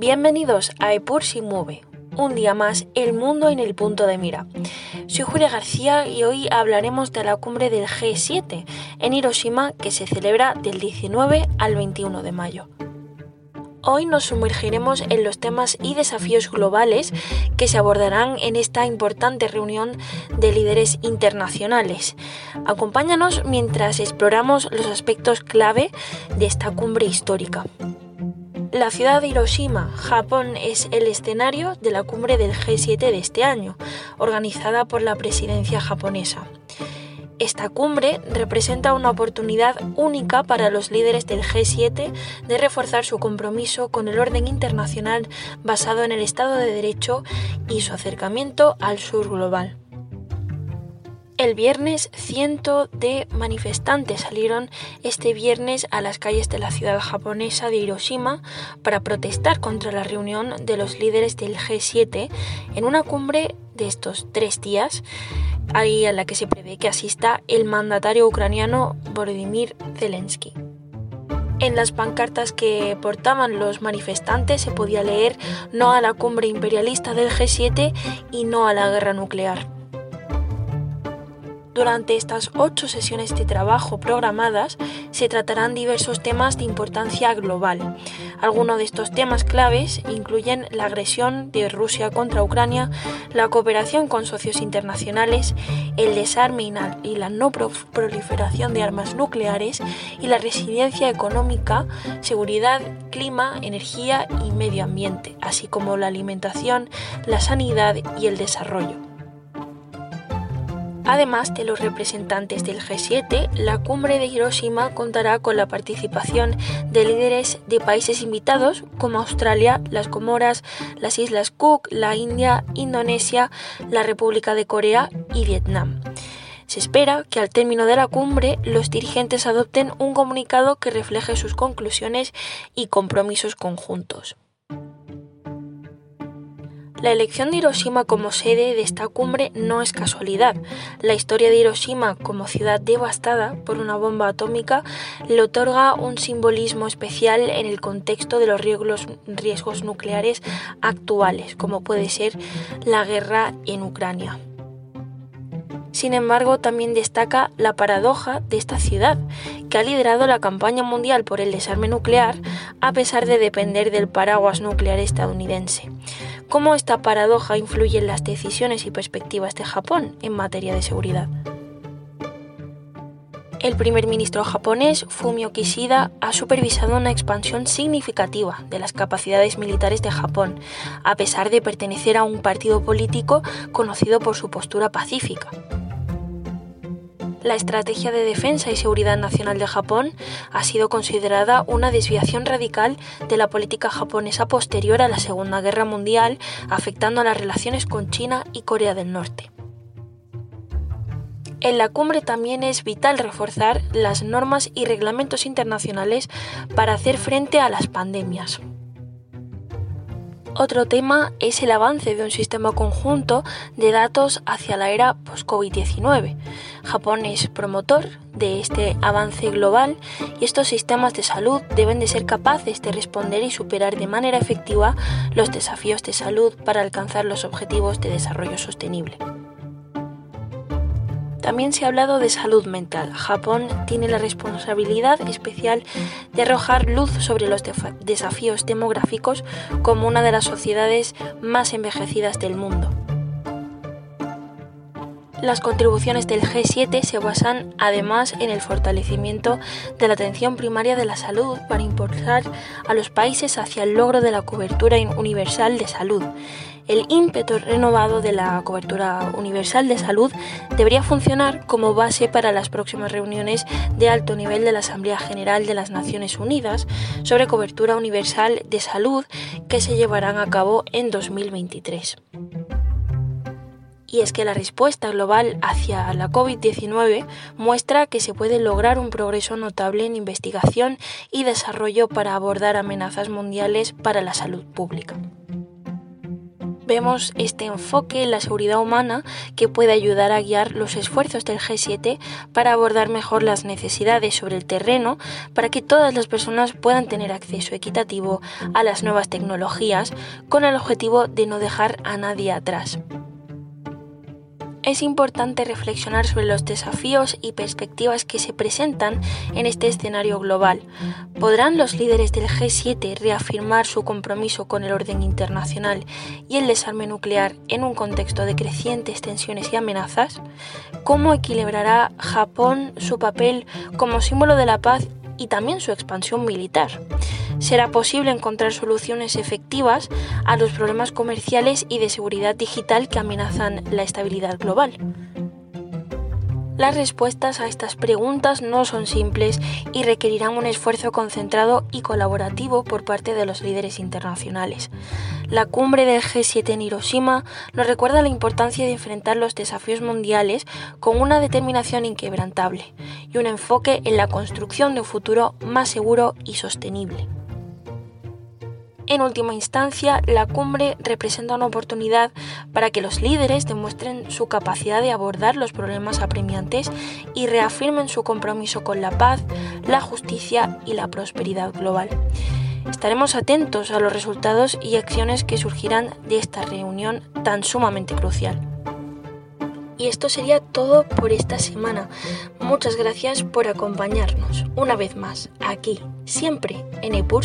Bienvenidos a Epur si mueve. Un día más, el mundo en el punto de mira. Soy Julia García y hoy hablaremos de la cumbre del G7 en Hiroshima que se celebra del 19 al 21 de mayo. Hoy nos sumergiremos en los temas y desafíos globales que se abordarán en esta importante reunión de líderes internacionales. Acompáñanos mientras exploramos los aspectos clave de esta cumbre histórica. La ciudad de Hiroshima, Japón, es el escenario de la cumbre del G7 de este año, organizada por la presidencia japonesa. Esta cumbre representa una oportunidad única para los líderes del G7 de reforzar su compromiso con el orden internacional basado en el Estado de Derecho y su acercamiento al sur global. El viernes, cientos de manifestantes salieron este viernes a las calles de la ciudad japonesa de Hiroshima para protestar contra la reunión de los líderes del G7 en una cumbre de estos tres días ahí a la que se prevé que asista el mandatario ucraniano Volodymyr Zelensky. En las pancartas que portaban los manifestantes se podía leer no a la cumbre imperialista del G7 y no a la guerra nuclear. Durante estas ocho sesiones de trabajo programadas se tratarán diversos temas de importancia global. Algunos de estos temas claves incluyen la agresión de Rusia contra Ucrania, la cooperación con socios internacionales, el desarme y la no proliferación de armas nucleares y la resiliencia económica, seguridad, clima, energía y medio ambiente, así como la alimentación, la sanidad y el desarrollo. Además de los representantes del G7, la cumbre de Hiroshima contará con la participación de líderes de países invitados como Australia, las Comoras, las Islas Cook, la India, Indonesia, la República de Corea y Vietnam. Se espera que al término de la cumbre los dirigentes adopten un comunicado que refleje sus conclusiones y compromisos conjuntos. La elección de Hiroshima como sede de esta cumbre no es casualidad. La historia de Hiroshima como ciudad devastada por una bomba atómica le otorga un simbolismo especial en el contexto de los riesgos, nucleares actuales, como puede ser la guerra en Ucrania. Sin embargo, también destaca la paradoja de esta ciudad, que ha liderado la campaña mundial por el desarme nuclear a pesar de depender del paraguas nuclear estadounidense. ¿Cómo esta paradoja influye en las decisiones y perspectivas de Japón en materia de seguridad? El primer ministro japonés, Fumio Kishida, ha supervisado una expansión significativa de las capacidades militares de Japón, a pesar de pertenecer a un partido político conocido por su postura pacífica la estrategia de defensa y seguridad nacional de Japón ha sido considerada una desviación radical de la política japonesa posterior a la Segunda Guerra Mundial, afectando a las relaciones con China y Corea del Norte. En la cumbre también es vital reforzar las normas y reglamentos internacionales para hacer frente a las pandemias. Otro tema es el avance de un sistema conjunto de datos hacia la era post-COVID-19. Japón es promotor de este avance global y estos sistemas de salud deben de ser capaces de responder y superar de manera efectiva los desafíos de salud para alcanzar los objetivos de desarrollo sostenible. También se ha hablado de salud mental. Japón tiene la responsabilidad especial de arrojar luz sobre los desafíos demográficos como una de las sociedades más envejecidas del mundo. Las contribuciones del G7 se basan además en el fortalecimiento de la atención primaria de la salud para impulsar a los países hacia el logro de la cobertura universal de salud. El ímpetu renovado de la cobertura universal de salud debería funcionar como base para las próximas reuniones de alto nivel de la Asamblea General de las Naciones Unidas sobre cobertura universal de salud que se llevarán a cabo en 2023 y es que la respuesta global hacia la COVID-19 muestra que se puede lograr un progreso notable en investigación y desarrollo para abordar amenazas mundiales para la salud pública. vemos este enfoque en la seguridad humana que puede ayudar a guiar los esfuerzos del G7 para abordar mejor las necesidades sobre el terreno para que todas las personas puedan tener acceso equitativo a las nuevas tecnologías con el objetivo de no dejar a nadie atrás es importante reflexionar sobre los desafíos y perspectivas que se presentan en este escenario global. ¿Podrán los líderes del G7 reafirmar su compromiso con el orden internacional y el desarme nuclear en un contexto de crecientes tensiones y amenazas? ¿Cómo equilibrará Japón su papel como símbolo de la paz y también su expansión militar. Será posible encontrar soluciones efectivas a los problemas comerciales y de seguridad digital que amenazan la estabilidad global. Las respuestas a estas preguntas no son simples y requerirán un esfuerzo concentrado y colaborativo por parte de los líderes internacionales. La cumbre del G7 en Hiroshima nos recuerda la importancia de enfrentar los desafíos mundiales con una determinación inquebrantable y un enfoque en la construcción de un futuro más seguro y sostenible. En última instancia, la cumbre representa una oportunidad para que los líderes demuestren su capacidad de abordar los problemas apremiantes y reafirmen su compromiso con la paz, la justicia y la prosperidad global. Estaremos atentos a los resultados y acciones que surgirán de esta reunión tan sumamente crucial. Y esto sería todo por esta semana. Muchas gracias por acompañarnos una vez más aquí, siempre en Epur.